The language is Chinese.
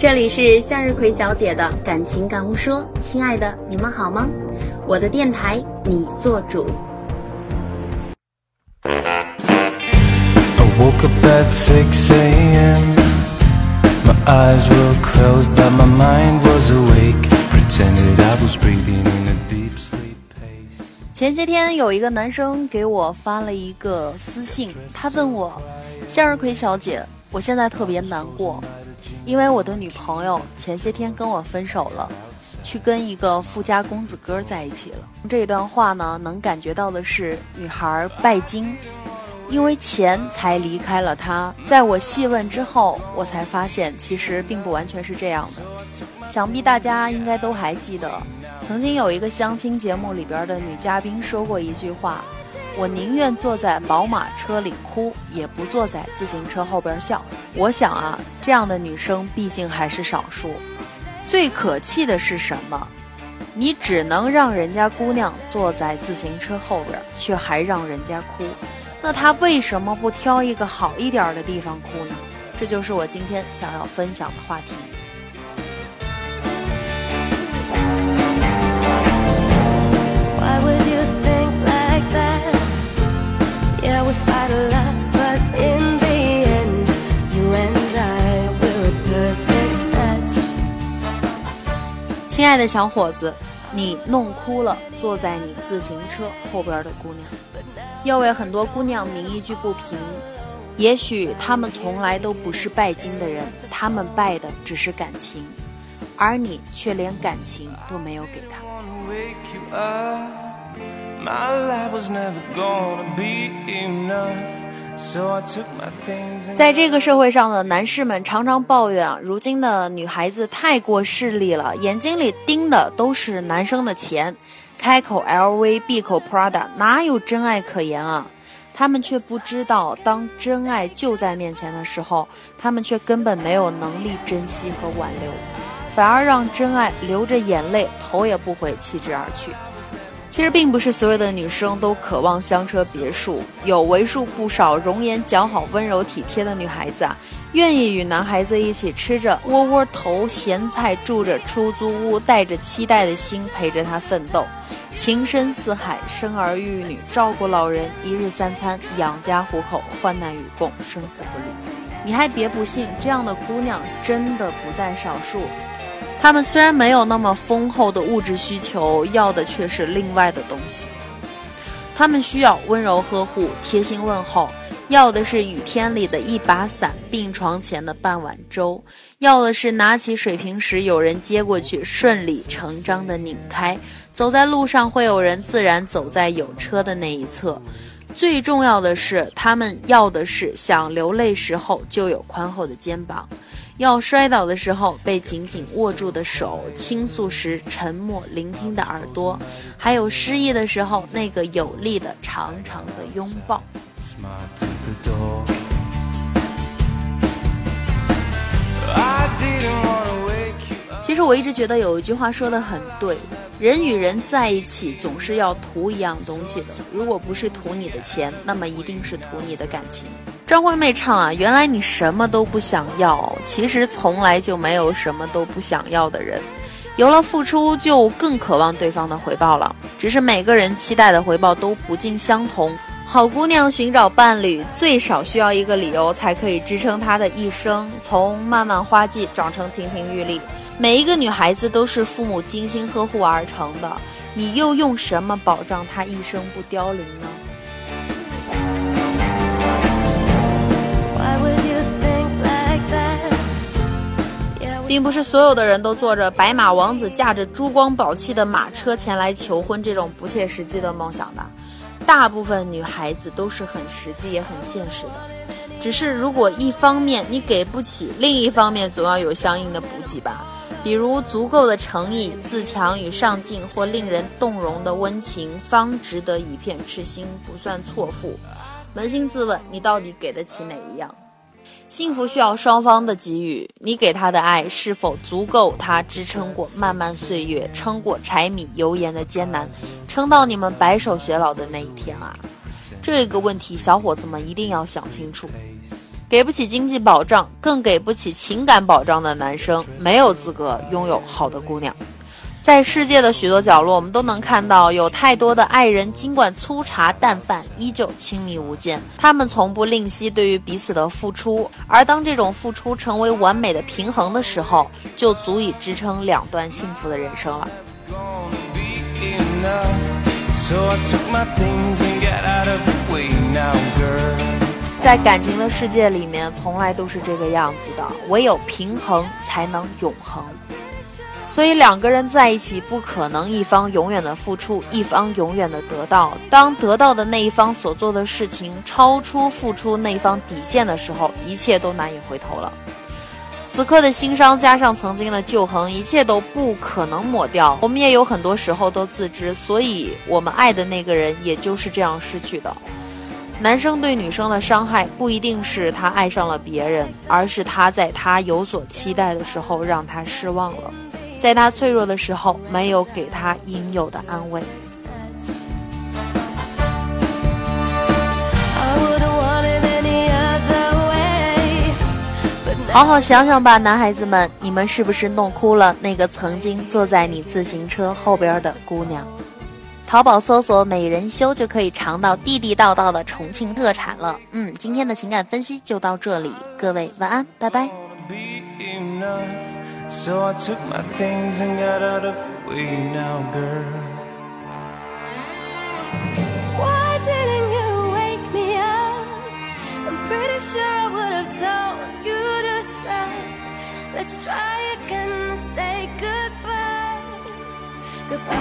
这里是向日葵小姐的感情感悟说，亲爱的，你们好吗？我的电台，你做主。前些天有一个男生给我发了一个私信，他问我：“向日葵小姐，我现在特别难过。”因为我的女朋友前些天跟我分手了，去跟一个富家公子哥在一起了。这一段话呢，能感觉到的是女孩拜金，因为钱才离开了他。在我细问之后，我才发现其实并不完全是这样的。想必大家应该都还记得，曾经有一个相亲节目里边的女嘉宾说过一句话。我宁愿坐在宝马车里哭，也不坐在自行车后边笑。我想啊，这样的女生毕竟还是少数。最可气的是什么？你只能让人家姑娘坐在自行车后边，却还让人家哭。那她为什么不挑一个好一点的地方哭呢？这就是我今天想要分享的话题。亲爱的小伙子，你弄哭了坐在你自行车后边的姑娘，要为很多姑娘鸣一句不平。也许她们从来都不是拜金的人，她们拜的只是感情，而你却连感情都没有给她。在这个社会上的男士们常常抱怨啊，如今的女孩子太过势利了，眼睛里盯的都是男生的钱，开口 LV，闭口 Prada，哪有真爱可言啊？他们却不知道，当真爱就在面前的时候，他们却根本没有能力珍惜和挽留，反而让真爱流着眼泪，头也不回弃之而去。其实并不是所有的女生都渴望香车别墅，有为数不少容颜姣好、温柔体贴的女孩子啊，愿意与男孩子一起吃着窝窝头咸菜，住着出租屋，带着期待的心陪着他奋斗，情深似海，生儿育女，照顾老人，一日三餐，养家糊口，患难与共，生死不离。你还别不信，这样的姑娘真的不在少数。他们虽然没有那么丰厚的物质需求，要的却是另外的东西。他们需要温柔呵护、贴心问候，要的是雨天里的一把伞、病床前的半碗粥，要的是拿起水瓶时有人接过去，顺理成章的拧开。走在路上会有人自然走在有车的那一侧。最重要的是，他们要的是想流泪时候就有宽厚的肩膀。要摔倒的时候被紧紧握住的手，倾诉时沉默聆听的耳朵，还有失意的时候那个有力的长长的拥抱。其实我一直觉得有一句话说的很对，人与人在一起总是要图一样东西的，如果不是图你的钱，那么一定是图你的感情。张惠妹唱啊，原来你什么都不想要，其实从来就没有什么都不想要的人，有了付出就更渴望对方的回报了。只是每个人期待的回报都不尽相同。好姑娘寻找伴侣，最少需要一个理由才可以支撑她的一生，从漫漫花季长成亭亭玉立。每一个女孩子都是父母精心呵护而成的，你又用什么保障她一生不凋零呢？并不是所有的人都坐着白马王子驾着珠光宝气的马车前来求婚这种不切实际的梦想的，大部分女孩子都是很实际也很现实的。只是如果一方面你给不起，另一方面总要有相应的补给吧，比如足够的诚意、自强与上进或令人动容的温情，方值得一片痴心，不算错付。扪心自问，你到底给得起哪一样？幸福需要双方的给予，你给他的爱是否足够他支撑过漫漫岁月，撑过柴米油盐的艰难，撑到你们白首偕老的那一天啊？这个问题，小伙子们一定要想清楚。给不起经济保障，更给不起情感保障的男生，没有资格拥有好的姑娘。在世界的许多角落，我们都能看到有太多的爱人，尽管粗茶淡饭，依旧亲密无间。他们从不吝惜对于彼此的付出，而当这种付出成为完美的平衡的时候，就足以支撑两段幸福的人生了。在感情的世界里面，从来都是这个样子的，唯有平衡才能永恒。所以两个人在一起，不可能一方永远的付出，一方永远的得到。当得到的那一方所做的事情超出付出那一方底线的时候，一切都难以回头了。此刻的心伤加上曾经的旧痕，一切都不可能抹掉。我们也有很多时候都自知，所以我们爱的那个人也就是这样失去的。男生对女生的伤害，不一定是他爱上了别人，而是他在他有所期待的时候让他失望了。在他脆弱的时候，没有给他应有的安慰。好好想想吧，男孩子们，你们是不是弄哭了那个曾经坐在你自行车后边的姑娘？淘宝搜索“美人修”就可以尝到地地道道的重庆特产了。嗯，今天的情感分析就到这里，各位晚安，拜拜。So I took my things and got out of the way now, girl. Why didn't you wake me up? I'm pretty sure I would have told you to stop. Let's try again, say goodbye. Goodbye.